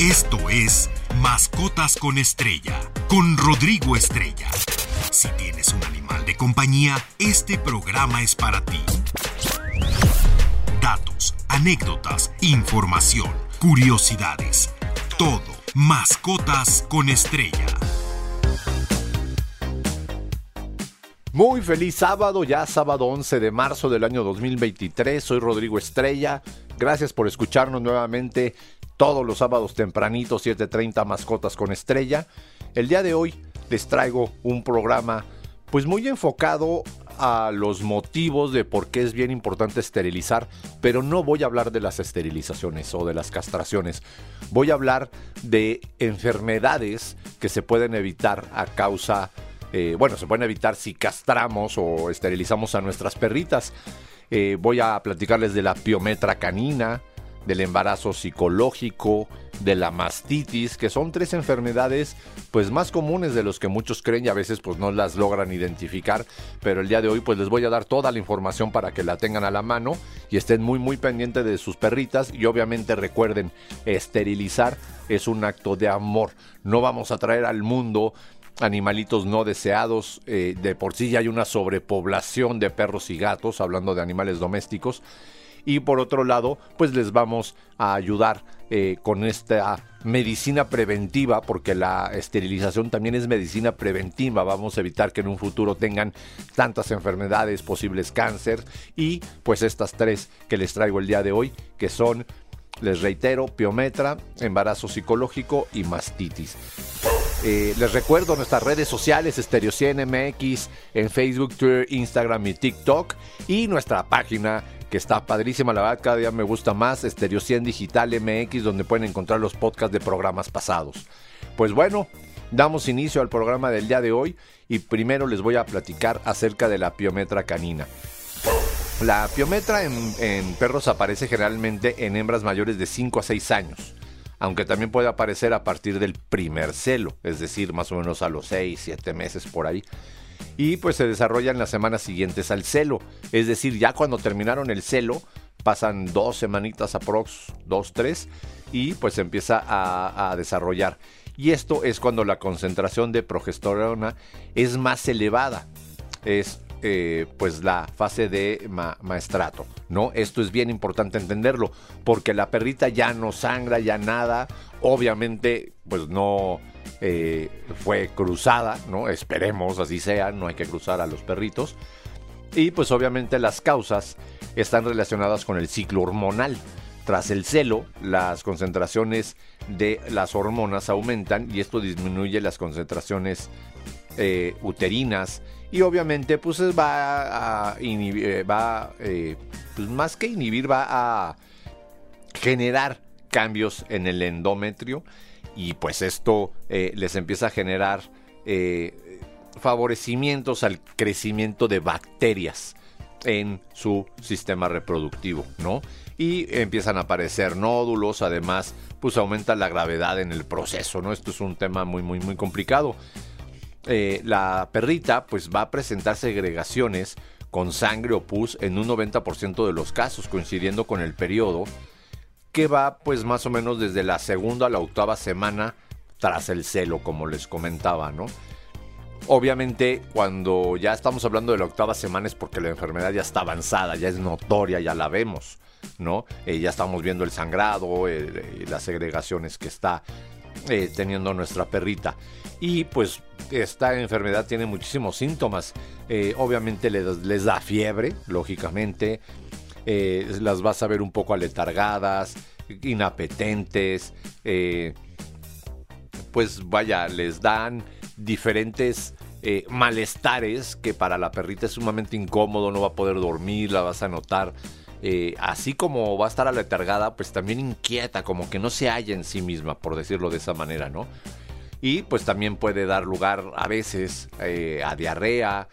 Esto es Mascotas con Estrella, con Rodrigo Estrella. Si tienes un animal de compañía, este programa es para ti. Datos, anécdotas, información, curiosidades. Todo. Mascotas con Estrella. Muy feliz sábado, ya sábado 11 de marzo del año 2023. Soy Rodrigo Estrella. Gracias por escucharnos nuevamente todos los sábados tempranito, 7.30 Mascotas con Estrella. El día de hoy les traigo un programa pues muy enfocado a los motivos de por qué es bien importante esterilizar, pero no voy a hablar de las esterilizaciones o de las castraciones. Voy a hablar de enfermedades que se pueden evitar a causa, eh, bueno, se pueden evitar si castramos o esterilizamos a nuestras perritas. Eh, voy a platicarles de la piometra canina, del embarazo psicológico, de la mastitis, que son tres enfermedades pues más comunes de los que muchos creen y a veces pues no las logran identificar, pero el día de hoy pues les voy a dar toda la información para que la tengan a la mano y estén muy muy pendientes de sus perritas y obviamente recuerden esterilizar es un acto de amor. No vamos a traer al mundo animalitos no deseados. Eh, de por sí ya hay una sobrepoblación de perros y gatos, hablando de animales domésticos y por otro lado pues les vamos a ayudar eh, con esta medicina preventiva porque la esterilización también es medicina preventiva vamos a evitar que en un futuro tengan tantas enfermedades posibles cáncer y pues estas tres que les traigo el día de hoy que son les reitero, piometra, embarazo psicológico y mastitis. Eh, les recuerdo nuestras redes sociales, MX, en Facebook, Twitter, Instagram y TikTok. Y nuestra página que está padrísima, la verdad cada día me gusta más, Stereo 100 Digital MX, donde pueden encontrar los podcasts de programas pasados. Pues bueno, damos inicio al programa del día de hoy y primero les voy a platicar acerca de la piometra canina. La piometra en, en perros aparece generalmente en hembras mayores de 5 a 6 años aunque también puede aparecer a partir del primer celo, es decir, más o menos a los 6, 7 meses por ahí y pues se desarrollan las semanas siguientes al celo. Es decir, ya cuando terminaron el celo, pasan dos semanitas aprox, dos, tres, y pues se empieza a, desarrollar. Y esto es cuando la concentración de progesterona es más elevada. Es eh, pues la fase de maestrato, ¿no? Esto es bien importante entenderlo, porque la perrita ya no sangra, ya nada, obviamente pues no eh, fue cruzada, ¿no? Esperemos así sea, no hay que cruzar a los perritos. Y pues obviamente las causas están relacionadas con el ciclo hormonal. Tras el celo, las concentraciones de las hormonas aumentan y esto disminuye las concentraciones eh, uterinas y obviamente pues va a eh, va, pues más que inhibir, va a generar cambios en el endometrio y pues esto eh, les empieza a generar eh, favorecimientos al crecimiento de bacterias en su sistema reproductivo, ¿no? Y empiezan a aparecer nódulos, además, pues aumenta la gravedad en el proceso, ¿no? Esto es un tema muy, muy, muy complicado. Eh, la perrita, pues va a presentar segregaciones con sangre o pus en un 90% de los casos, coincidiendo con el periodo que va pues más o menos desde la segunda a la octava semana tras el celo, como les comentaba, ¿no? Obviamente, cuando ya estamos hablando de la octava semana es porque la enfermedad ya está avanzada, ya es notoria, ya la vemos, ¿no? Eh, ya estamos viendo el sangrado, eh, las segregaciones que está eh, teniendo nuestra perrita. Y pues esta enfermedad tiene muchísimos síntomas. obviamente les, les, da fiebre, lógicamente. Eh, las vas a ver un poco aletargadas, inapetentes, eh, pues vaya, les dan diferentes eh, malestares que para la perrita es sumamente incómodo, no va a poder dormir, la vas a notar. así como va a estar aletargada, pues también inquieta, como que no se halla en sí misma, por decirlo de esa manera, ¿no? Y pues también puede dar lugar a veces a diarrea,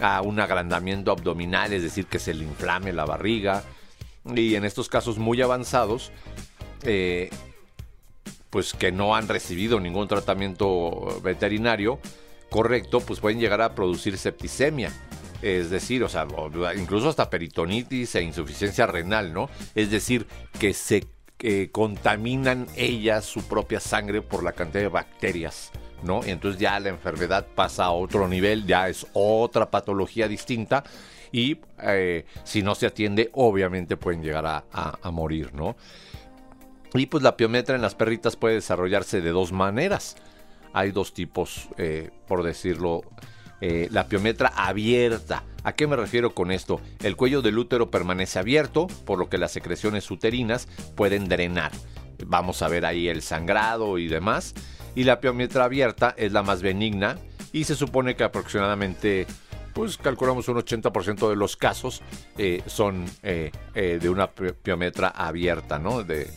a un agrandamiento abdominal, es decir, que se le inflame la barriga. Y en estos casos muy avanzados, eh, pues que no han recibido ningún tratamiento veterinario correcto, pues pueden llegar a producir septicemia. Es decir, o sea, incluso hasta peritonitis e insuficiencia renal, ¿no? Es decir, que se contaminan ellas su propia sangre por la cantidad de bacterias, ¿no? Entonces ya la enfermedad pasa a otro nivel, ya es otra patología distinta y eh, si no se atiende, obviamente pueden llegar a, morir, ¿no? Y pues la piometra en las perritas puede desarrollarse de dos maneras. Hay dos tipos, eh, por decirlo, eh, la piometra abierta. ¿A qué me refiero con esto? El cuello del útero permanece abierto, por lo que las secreciones uterinas pueden drenar. Vamos a ver ahí el sangrado y demás. Y la piometra abierta es la más benigna y se supone que aproximadamente pues calculamos un 80% de los casos eh, son eh, eh, de una piometra abierta, ¿no? De,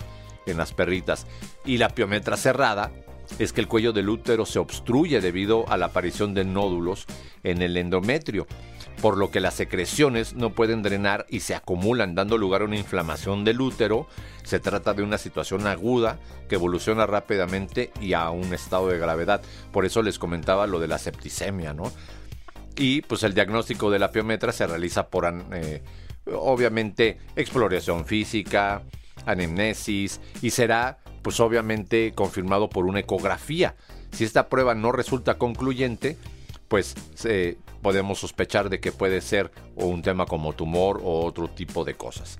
en las perritas. Y la piometra cerrada es que el cuello del útero se obstruye debido a la aparición de nódulos en el endometrio, por lo que las secreciones no pueden drenar y se acumulan, dando lugar a una inflamación del útero. Se trata de una situación aguda que evoluciona rápidamente y a un estado de gravedad. Por eso les comentaba lo de la septicemia, ¿no? y pues el diagnóstico de la piometra se realiza por eh, obviamente exploración física, anamnesis y será pues obviamente confirmado por una ecografía. Si esta prueba no resulta concluyente, pues podemos sospechar de que puede ser un tema como tumor o otro tipo de cosas.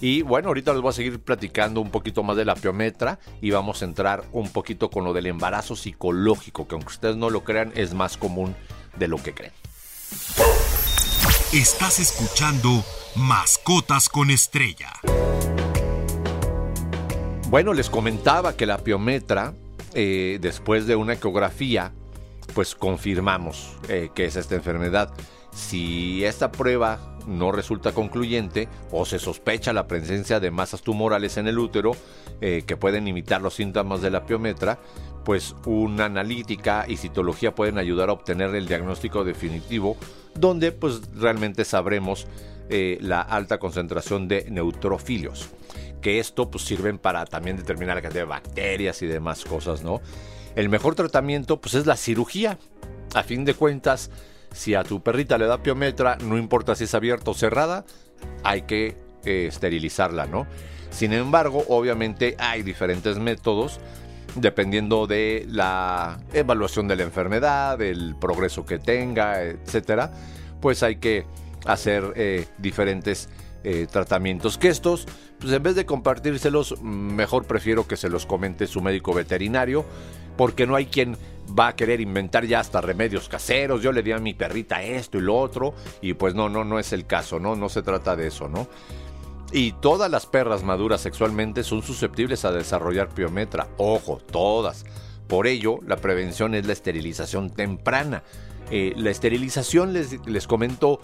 Y bueno, ahorita les voy a seguir platicando un poquito más de la piometra y vamos a entrar un poquito con lo del embarazo psicológico, que aunque ustedes no lo crean, es más común de lo que creen. Estás escuchando Mascotas con Estrella. Bueno, les comentaba que la piometra, eh, después de una ecografía, pues confirmamos eh, que es esta enfermedad. Si esta prueba no resulta concluyente o se sospecha la presencia de masas tumorales en el útero eh, que pueden imitar los síntomas de la piometra, pues una analítica y citología pueden ayudar a obtener el diagnóstico definitivo donde pues realmente sabremos eh, la alta concentración de neutrofilios que esto pues sirven para también determinar la cantidad de bacterias y demás cosas, ¿no? El mejor tratamiento pues es la cirugía. A fin de cuentas, si a tu perrita le da piometra, no importa si es abierta o cerrada, hay que eh, esterilizarla, ¿no? Sin embargo, obviamente hay diferentes métodos dependiendo de la evaluación de la enfermedad, del progreso que tenga, etcétera, pues hay que hacer eh, diferentes eh, tratamientos. Que estos, pues en vez de compartírselos, mejor prefiero que se los comente su médico veterinario, porque no hay quien va a querer inventar ya hasta remedios caseros. Yo le di a mi perrita esto y lo otro, y pues no, no, no es el caso, ¿no? No se trata de eso, ¿no? Y todas las perras maduras sexualmente son susceptibles a desarrollar piometra. Ojo, todas. Por ello, la prevención es la esterilización temprana. Eh, la esterilización, les, les comento,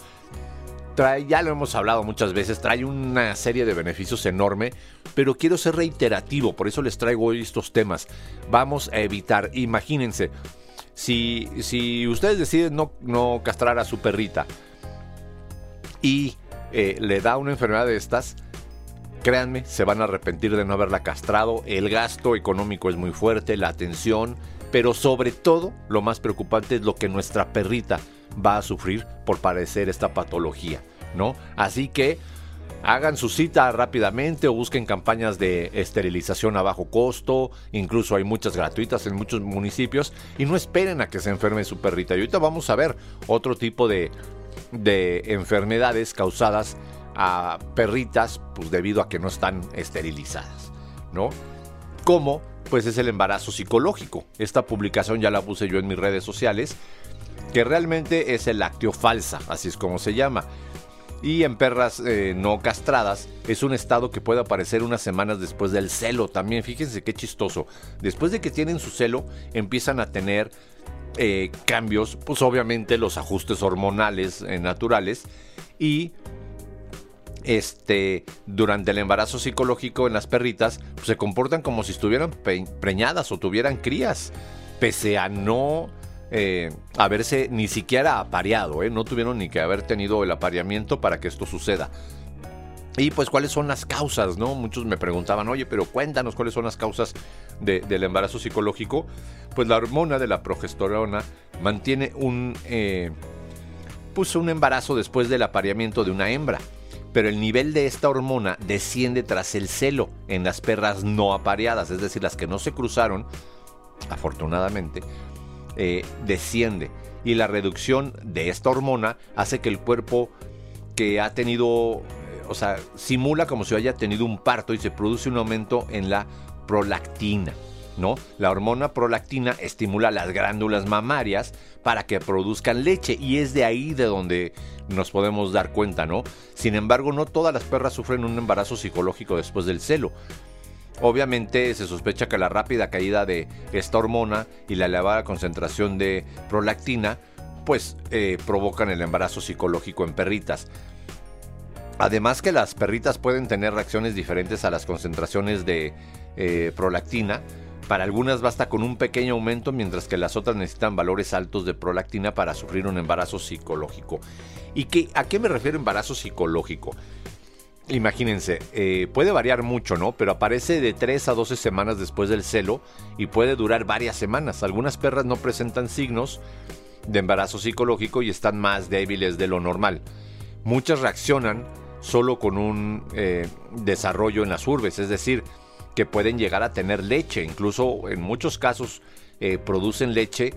trae, ya lo hemos hablado muchas veces, trae una serie de beneficios enorme, pero quiero ser reiterativo, por eso les traigo hoy estos temas. Vamos a evitar, imagínense, si, si ustedes deciden no, no castrar a su perrita y eh, le da una enfermedad de estas, créanme, se van a arrepentir de no haberla castrado. El gasto económico es muy fuerte, la atención, pero sobre todo lo más preocupante es lo que nuestra perrita va a sufrir por padecer esta patología, ¿no? Así que hagan su cita rápidamente o busquen campañas de esterilización a bajo costo, incluso hay muchas gratuitas en muchos municipios y no esperen a que se enferme su perrita. Y ahorita vamos a ver otro tipo de, de enfermedades causadas a perritas pues debido a que no están esterilizadas, ¿no? Como pues es el embarazo psicológico. Esta publicación ya la puse yo en mis redes sociales, que realmente es el lácteo falsa, así es como se llama. Y en perras eh, no castradas es un estado que puede aparecer unas semanas después del celo también. Fíjense qué chistoso. Después de que tienen su celo, empiezan a tener eh, cambios, pues obviamente los ajustes hormonales eh, naturales y este, durante el embarazo psicológico en las perritas pues, se comportan como si estuvieran preñadas o tuvieran crías, pese a no eh, haberse ni siquiera apareado, no tuvieron ni que haber tenido el apareamiento para que esto suceda. Y pues cuáles son las causas, ¿no? Muchos me preguntaban, oye, pero cuéntanos cuáles son las causas del embarazo psicológico. Pues la hormona de la progesterona mantiene un, eh, un embarazo después del apareamiento de una hembra. Pero el nivel de esta hormona desciende tras el celo en las perras no apareadas, es decir, las que no se cruzaron, afortunadamente, eh, desciende. Y la reducción de esta hormona hace que el cuerpo que ha tenido, eh, o sea, simula como si haya tenido un parto y se produce un aumento en la prolactina. ¿No? La hormona prolactina estimula las glándulas mamarias para que produzcan leche y es de ahí de donde nos podemos dar cuenta, ¿no? Sin embargo, no todas las perras sufren un embarazo psicológico después del celo. Obviamente se sospecha que la rápida caída de esta hormona y la elevada concentración de prolactina pues eh, provocan el embarazo psicológico en perritas. Además que las perritas pueden tener reacciones diferentes a las concentraciones de eh, prolactina, para algunas basta con un pequeño aumento, mientras que las otras necesitan valores altos de prolactina para sufrir un embarazo psicológico. ¿Y a qué me refiero embarazo psicológico? Imagínense, eh, puede variar mucho, ¿no? Pero aparece de 3 a 12 semanas después del celo y puede durar varias semanas. Algunas perras no presentan signos de embarazo psicológico y están más débiles de lo normal. Muchas reaccionan solo con un eh, desarrollo en las urbes, es decir, que pueden llegar a tener leche, incluso en muchos casos eh, producen leche.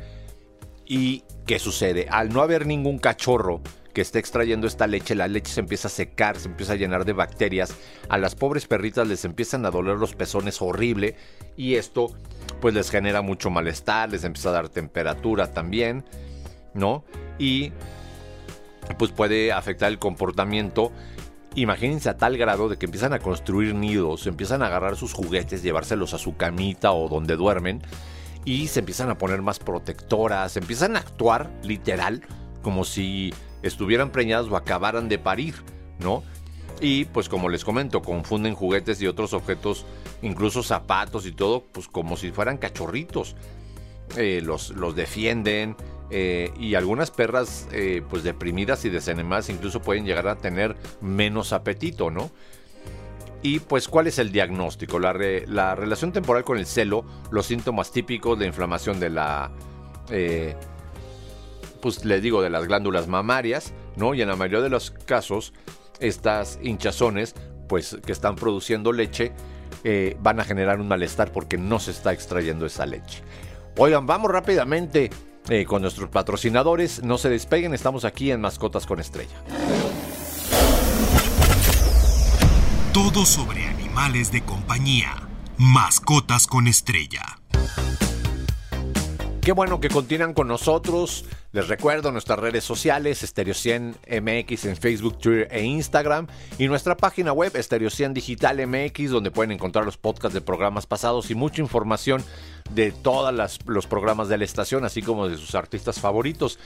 ¿Y qué sucede? Al no haber ningún cachorro que esté extrayendo esta leche, la leche se empieza a secar, se empieza a llenar de bacterias, a las pobres perritas les empiezan a doler los pezones horrible y esto pues les genera mucho malestar, les empieza a dar temperatura también, ¿no? Y pues puede afectar el comportamiento Imagínense a tal grado de que empiezan a construir nidos, empiezan a agarrar sus juguetes, llevárselos a su camita o donde duermen y se empiezan a poner más protectoras, empiezan a actuar literal como si estuvieran preñadas o acabaran de parir, ¿no? Y pues como les comento, confunden juguetes y otros objetos, incluso zapatos y todo, pues como si fueran cachorritos. Eh, los, los defienden, eh, y algunas perras eh, pues deprimidas y desanemadas incluso pueden llegar a tener menos apetito, ¿no? Y pues, ¿cuál es el diagnóstico? La, la relación temporal con el celo, los síntomas típicos de inflamación de la, eh, pues les digo, de las glándulas mamarias, ¿no? Y en la mayoría de los casos, estas hinchazones, pues que están produciendo leche, van a generar un malestar porque no se está extrayendo esa leche. Oigan, vamos rápidamente eh, con nuestros patrocinadores. No se despeguen, estamos aquí en Mascotas con Estrella. Todo sobre animales de compañía. Mascotas con Estrella. Qué bueno que continúan con nosotros. Les recuerdo nuestras redes sociales, Stereo 100 MX en Facebook, Twitter e Instagram y nuestra página web Stereo 100 Digital MX donde pueden encontrar los podcasts de programas pasados y mucha información de todos los programas de la estación, así como de sus artistas favoritos.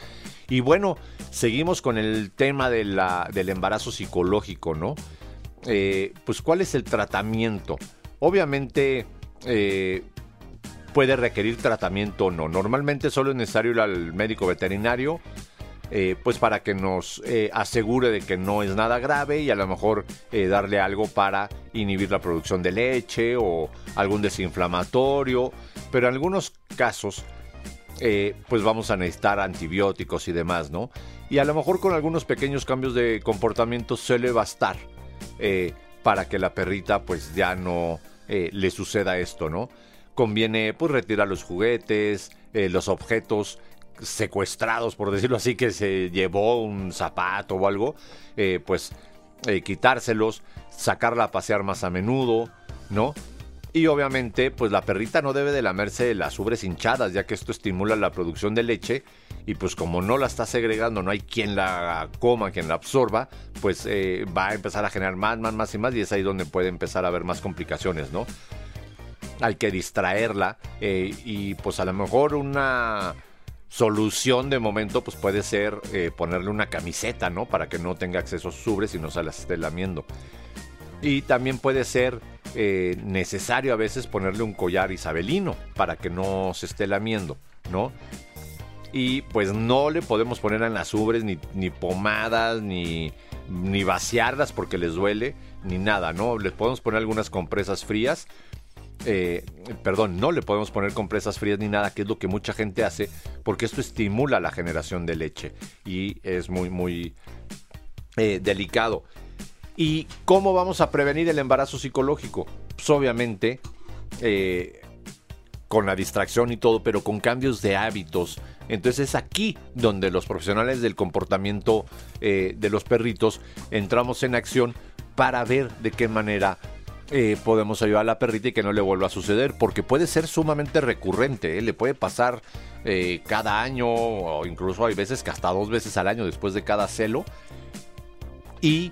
Y bueno, seguimos con el tema del embarazo psicológico, ¿no? Eh, pues cuál es el tratamiento. Obviamente eh, puede requerir tratamiento o no. Normalmente solo es necesario ir al médico veterinario, eh, pues para que nos asegure de que no es nada grave y a lo mejor darle algo para inhibir la producción de leche o algún desinflamatorio. Pero en algunos casos, pues vamos a necesitar antibióticos y demás, ¿no? Y a lo mejor con algunos pequeños cambios de comportamiento suele bastar para que la perrita pues ya no le suceda esto, ¿no? conviene pues retirar los juguetes, eh, los objetos secuestrados, por decirlo así, que se llevó un zapato o algo, eh, pues eh, quitárselos, sacarla a pasear más a menudo, ¿no? Y obviamente, pues la perrita no debe de lamerse las ubres hinchadas, ya que esto estimula la producción de leche. Y pues como no la está segregando, no hay quien la coma, quien la absorba, pues va a empezar a generar más, más, más y más. Y es ahí donde puede empezar a haber más complicaciones, ¿no? hay que distraerla eh, y pues a lo mejor una solución de momento pues puede ser eh, ponerle una camiseta, ¿no? Para que no tenga acceso a sus ubres y no se las esté lamiendo. Y también puede ser eh, necesario a veces ponerle un collar isabelino para que no se esté lamiendo, ¿no? Y pues no le podemos poner en las ubres ni, pomadas, ni, ni vaciarlas porque les duele, ni nada, ¿no? Les podemos poner algunas compresas frías eh, perdón, no le podemos poner compresas frías ni nada, que es lo que mucha gente hace, porque esto estimula la generación de leche y es muy, muy eh, delicado. ¿Y cómo vamos a prevenir el embarazo psicológico? Pues obviamente eh, con la distracción y todo, pero con cambios de hábitos. Entonces es aquí donde los profesionales del comportamiento eh, de los perritos entramos en acción para ver de qué manera eh, podemos ayudar a la perrita y que no le vuelva a suceder, porque puede ser sumamente recurrente, le puede pasar cada año o incluso hay veces que hasta dos veces al año después de cada celo y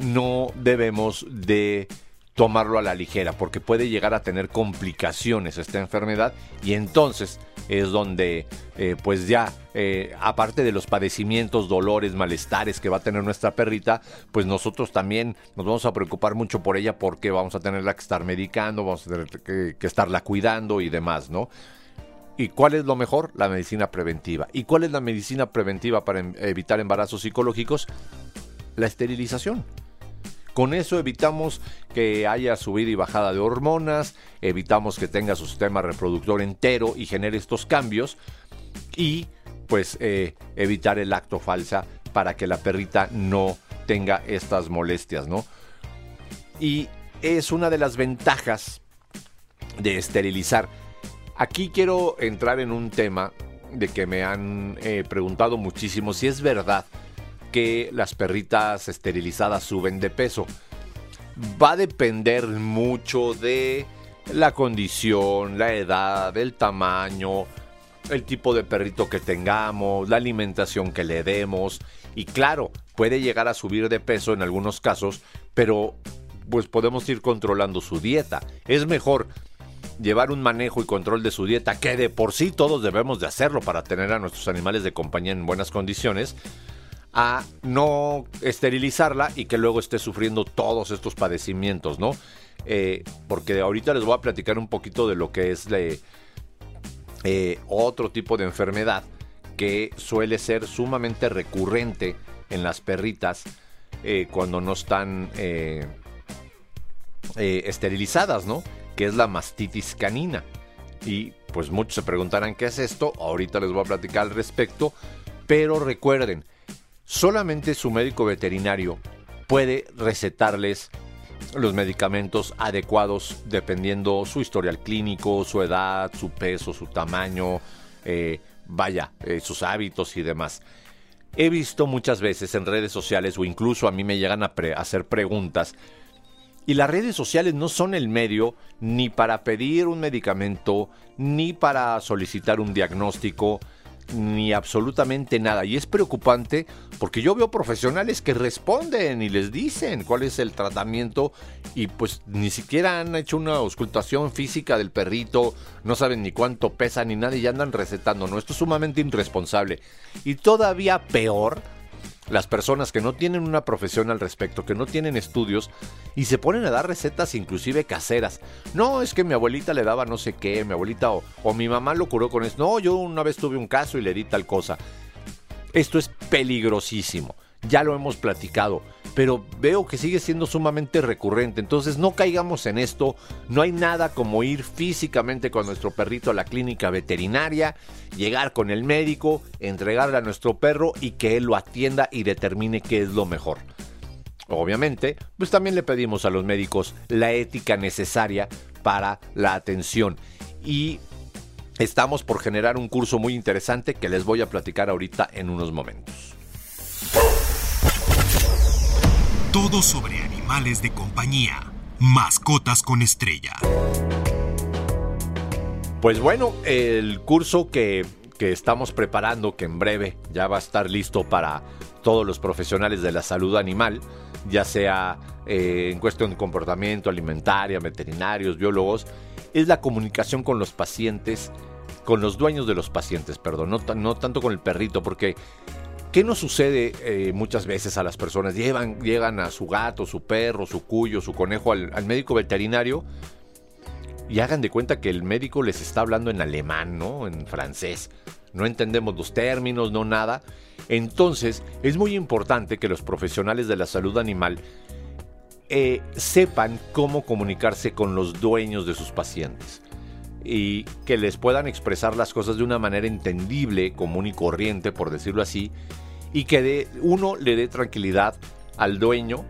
no debemos de tomarlo a la ligera porque puede llegar a tener complicaciones esta enfermedad y entonces es donde eh, pues ya eh, aparte de los padecimientos, dolores, malestares que va a tener nuestra perrita, pues nosotros también nos vamos a preocupar mucho por ella porque vamos a tenerla que estar medicando, vamos a tener que, que estarla cuidando y demás, ¿no? ¿Y cuál es lo mejor? La medicina preventiva. ¿Y cuál es la medicina preventiva para em, evitar embarazos psicológicos? La esterilización. Con eso evitamos que haya subida y bajada de hormonas, evitamos que tenga su sistema reproductor entero y genere estos cambios y pues eh, evitar el acto falsa para que la perrita no tenga estas molestias, ¿no? Y es una de las ventajas de esterilizar. Aquí quiero entrar en un tema de que me han eh, preguntado muchísimo si es verdad que las perritas esterilizadas suben de peso. Va a depender mucho de la condición, la edad, el tamaño, el tipo de perrito que tengamos, la alimentación que le demos. Y claro, puede llegar a subir de peso en algunos casos, pero pues podemos ir controlando su dieta. Es mejor llevar un manejo y control de su dieta, que de por sí todos debemos de hacerlo para tener a nuestros animales de compañía en buenas condiciones, a no esterilizarla y que luego esté sufriendo todos estos padecimientos, ¿no? Eh, porque ahorita les voy a platicar un poquito de lo que es eh, otro tipo de enfermedad que suele ser sumamente recurrente en las perritas eh, cuando no están esterilizadas, ¿no? Que es la mastitis canina. Y pues muchos se preguntarán qué es esto, ahorita les voy a platicar al respecto, pero recuerden, solamente su médico veterinario puede recetarles los medicamentos adecuados dependiendo su historial clínico, su edad, su peso, su tamaño, eh, vaya, eh, sus hábitos y demás. He visto muchas veces en redes sociales o incluso a mí me llegan a hacer preguntas y las redes sociales no son el medio ni para pedir un medicamento, ni para solicitar un diagnóstico, ni absolutamente nada. Y es preocupante porque yo veo profesionales que responden y les dicen cuál es el tratamiento y pues ni siquiera han hecho una auscultación física del perrito, no saben ni cuánto pesa ni nada y ya andan recetando. No, esto es sumamente irresponsable. Y todavía peor las personas que no tienen una profesión al respecto, que no tienen estudios y se ponen a dar recetas inclusive caseras. No, es que mi abuelita le daba no sé qué, mi abuelita o, mi mamá lo curó con eso. No, yo una vez tuve un caso y le di tal cosa. Esto es peligrosísimo ya lo hemos platicado, pero veo que sigue siendo sumamente recurrente, entonces no caigamos en esto, no hay nada como ir físicamente con nuestro perrito a la clínica veterinaria, llegar con el médico, entregarle a nuestro perro y que él lo atienda y determine qué es lo mejor. Obviamente, pues también le pedimos a los médicos la ética necesaria para la atención y estamos por generar un curso muy interesante que les voy a platicar ahorita en unos momentos. Todo sobre animales de compañía. Mascotas con estrella. Pues bueno, el curso que, estamos preparando, que en breve ya va a estar listo para todos los profesionales de la salud animal, ya sea eh, en cuestión de comportamiento, alimentaria, veterinarios, biólogos, es la comunicación con los pacientes, con los dueños de los pacientes, perdón, no, no tanto con el perrito, porque ¿Qué nos sucede eh, muchas veces a las personas? Llevan, llegan a su gato, su perro, su cuyo, su conejo al, médico veterinario y hagan de cuenta que el médico les está hablando en alemán, ¿no? En francés. No entendemos los términos, no nada. Entonces, es muy importante que los profesionales de la salud animal eh, sepan cómo comunicarse con los dueños de sus pacientes y que les puedan expresar las cosas de una manera entendible, común y corriente, por decirlo así, y que de, uno le dé tranquilidad al dueño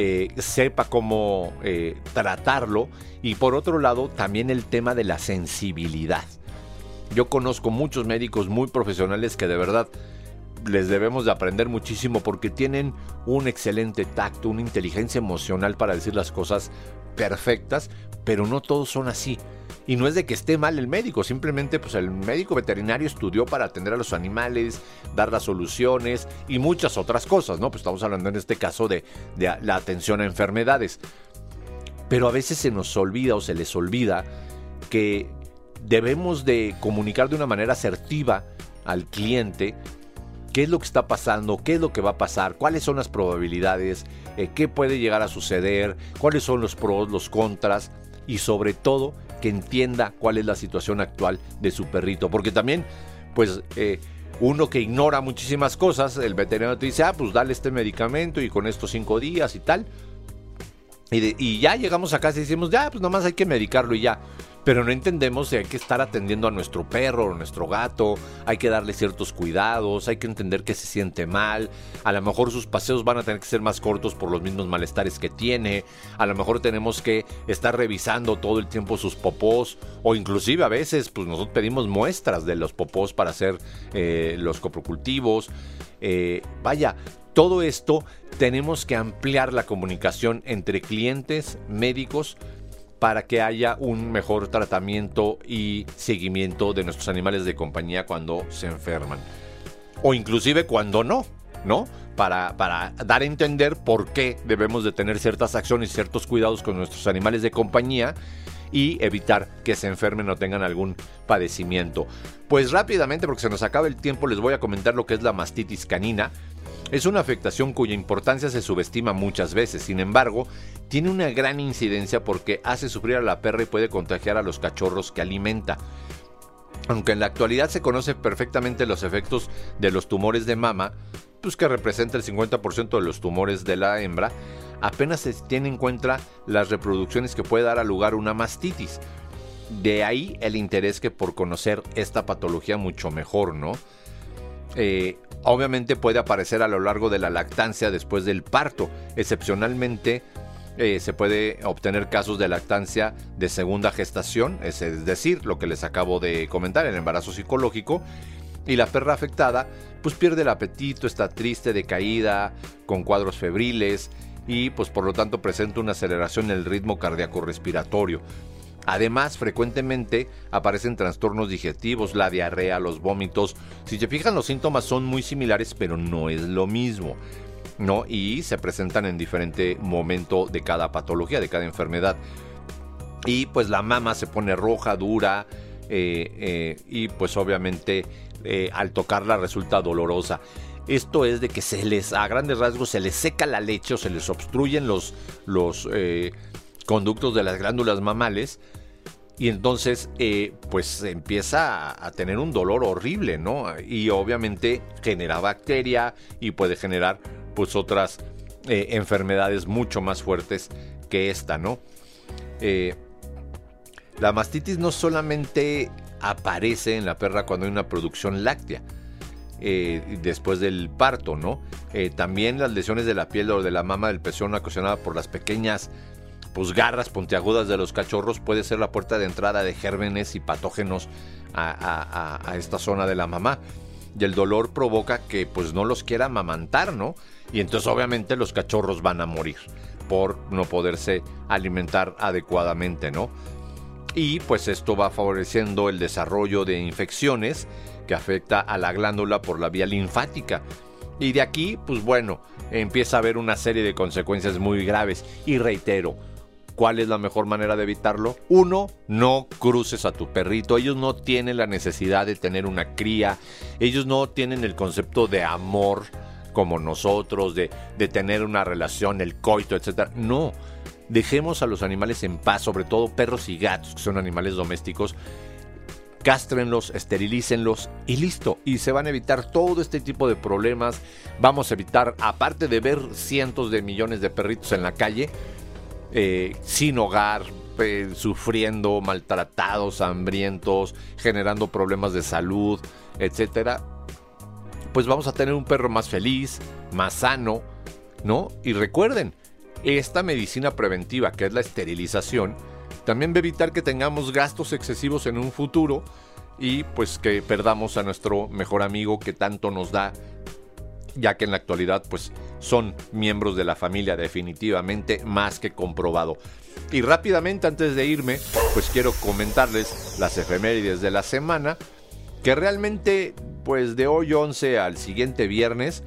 eh, sepa cómo eh, tratarlo y por otro lado también el tema de la sensibilidad. Yo conozco muchos médicos muy profesionales que de verdad les debemos de aprender muchísimo porque tienen un excelente tacto, una inteligencia emocional para decir las cosas perfectas, pero no todos son así. Y no es de que esté mal el médico, simplemente pues el médico veterinario estudió para atender a los animales, dar las soluciones y muchas otras cosas, ¿no? Pues estamos hablando en este caso de, de la atención a enfermedades. Pero a veces se nos olvida o se les olvida que debemos de comunicar de una manera asertiva al cliente qué es lo que está pasando, qué es lo que va a pasar, cuáles son las probabilidades, eh, qué puede llegar a suceder, cuáles son los pros, los contras y sobre todo que entienda cuál es la situación actual de su perrito. Porque también, pues, eh, uno que ignora muchísimas cosas, el veterinario te dice, ah, pues dale este medicamento y con estos cinco días y tal. Y, ya llegamos a casa y decimos, ya, pues nomás hay que medicarlo y ya pero no entendemos si hay que estar atendiendo a nuestro perro o nuestro gato, hay que darle ciertos cuidados, hay que entender que se siente mal, a lo mejor sus paseos van a tener que ser más cortos por los mismos malestares que tiene, a lo mejor tenemos que estar revisando todo el tiempo sus popós o inclusive a veces pues nosotros pedimos muestras de los popós para hacer eh, los coprocultivos. Eh, vaya, todo esto tenemos que ampliar la comunicación entre clientes, médicos, para que haya un mejor tratamiento y seguimiento de nuestros animales de compañía cuando se enferman. O inclusive cuando no, ¿no? Para, para, dar a entender por qué debemos de tener ciertas acciones y ciertos cuidados con nuestros animales de compañía y evitar que se enfermen o tengan algún padecimiento. Pues rápidamente, porque se nos acaba el tiempo, les voy a comentar lo que es la mastitis canina. Es una afectación cuya importancia se subestima muchas veces, sin embargo, tiene una gran incidencia porque hace sufrir a la perra y puede contagiar a los cachorros que alimenta. Aunque en la actualidad se conoce perfectamente los efectos de los tumores de mama, pues que representa el 50% de los tumores de la hembra, apenas se tiene en cuenta las reproducciones que puede dar a lugar una mastitis. De ahí el interés que por conocer esta patología mucho mejor, ¿no? Eh, obviamente puede aparecer a lo largo de la lactancia después del parto. Excepcionalmente eh, se puede obtener casos de lactancia de segunda gestación, es decir, lo que les acabo de comentar, el embarazo psicológico. Y la perra afectada pues pierde el apetito, está triste, decaída, con cuadros febriles y pues por lo tanto presenta una aceleración en el ritmo cardíaco respiratorio. Además, frecuentemente aparecen trastornos digestivos, la diarrea, los vómitos. Si se fijan, los síntomas son muy similares, pero no es lo mismo. ¿no? Y se presentan en diferente momento de cada patología, de cada enfermedad. Y pues la mama se pone roja, dura, eh, eh, y pues obviamente eh, al tocarla resulta dolorosa. Esto es de que se les, a grandes rasgos, se les seca la leche o se les obstruyen los, los conductos de las glándulas mamales y entonces eh, pues empieza a, tener un dolor horrible, ¿no? Y obviamente genera bacteria y puede generar pues otras eh, enfermedades mucho más fuertes que esta, ¿no? Eh, la mastitis no solamente aparece en la perra cuando hay una producción láctea, después del parto, ¿no? también las lesiones de la piel o de la mama del pezón ocasionadas por las pequeñas pues garras puntiagudas de los cachorros puede ser la puerta de entrada de gérmenes y patógenos a, esta zona de la mamá. Y el dolor provoca que pues no los quiera amamantar, ¿no? Y entonces obviamente los cachorros van a morir por no poderse alimentar adecuadamente, ¿no? Y pues esto va favoreciendo el desarrollo de infecciones que afecta a la glándula por la vía linfática. Y de aquí, pues bueno, empieza a haber una serie de consecuencias muy graves. Y reitero, ¿Cuál es la mejor manera de evitarlo? Uno, no cruces a tu perrito. Ellos no tienen la necesidad de tener una cría. Ellos no tienen el concepto de amor como nosotros, de, tener una relación, el coito, etc. No. Dejemos a los animales en paz, sobre todo perros y gatos, que son animales domésticos. Cástrenlos, esterilícenlos y listo. Y se van a evitar todo este tipo de problemas. Vamos a evitar, aparte de ver cientos de millones de perritos en la calle, eh, sin hogar, sufriendo, maltratados, hambrientos, generando problemas de salud, etcétera, pues vamos a tener un perro más feliz, más sano, ¿no? Y recuerden, esta medicina preventiva, que es la esterilización, también va a evitar que tengamos gastos excesivos en un futuro y pues que perdamos a nuestro mejor amigo que tanto nos da, ya que en la actualidad pues son miembros de la familia definitivamente más que comprobado. Y rápidamente antes de irme, pues quiero comentarles las efemérides de la semana, que realmente pues de hoy 11 al siguiente viernes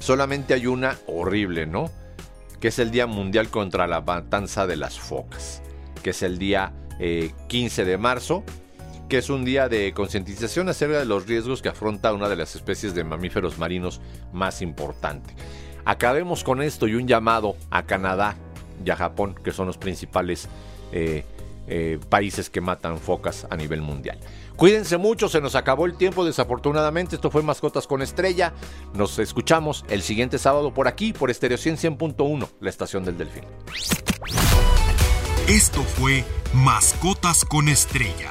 solamente hay una horrible, ¿no? Que es el Día Mundial contra la Matanza de las Focas, que es el día 15 eh, de marzo, que es un día de concientización acerca de los riesgos que afronta una de las especies de mamíferos marinos más importante. Acabemos con esto y un llamado a Canadá y a Japón, que son los principales eh, eh, países que matan focas a nivel mundial. Cuídense mucho, se nos acabó el tiempo desafortunadamente. Esto fue Mascotas con Estrella. Nos escuchamos el siguiente sábado por aquí, por Estereo 100.1, la estación del Delfín. Esto fue Mascotas con Estrella.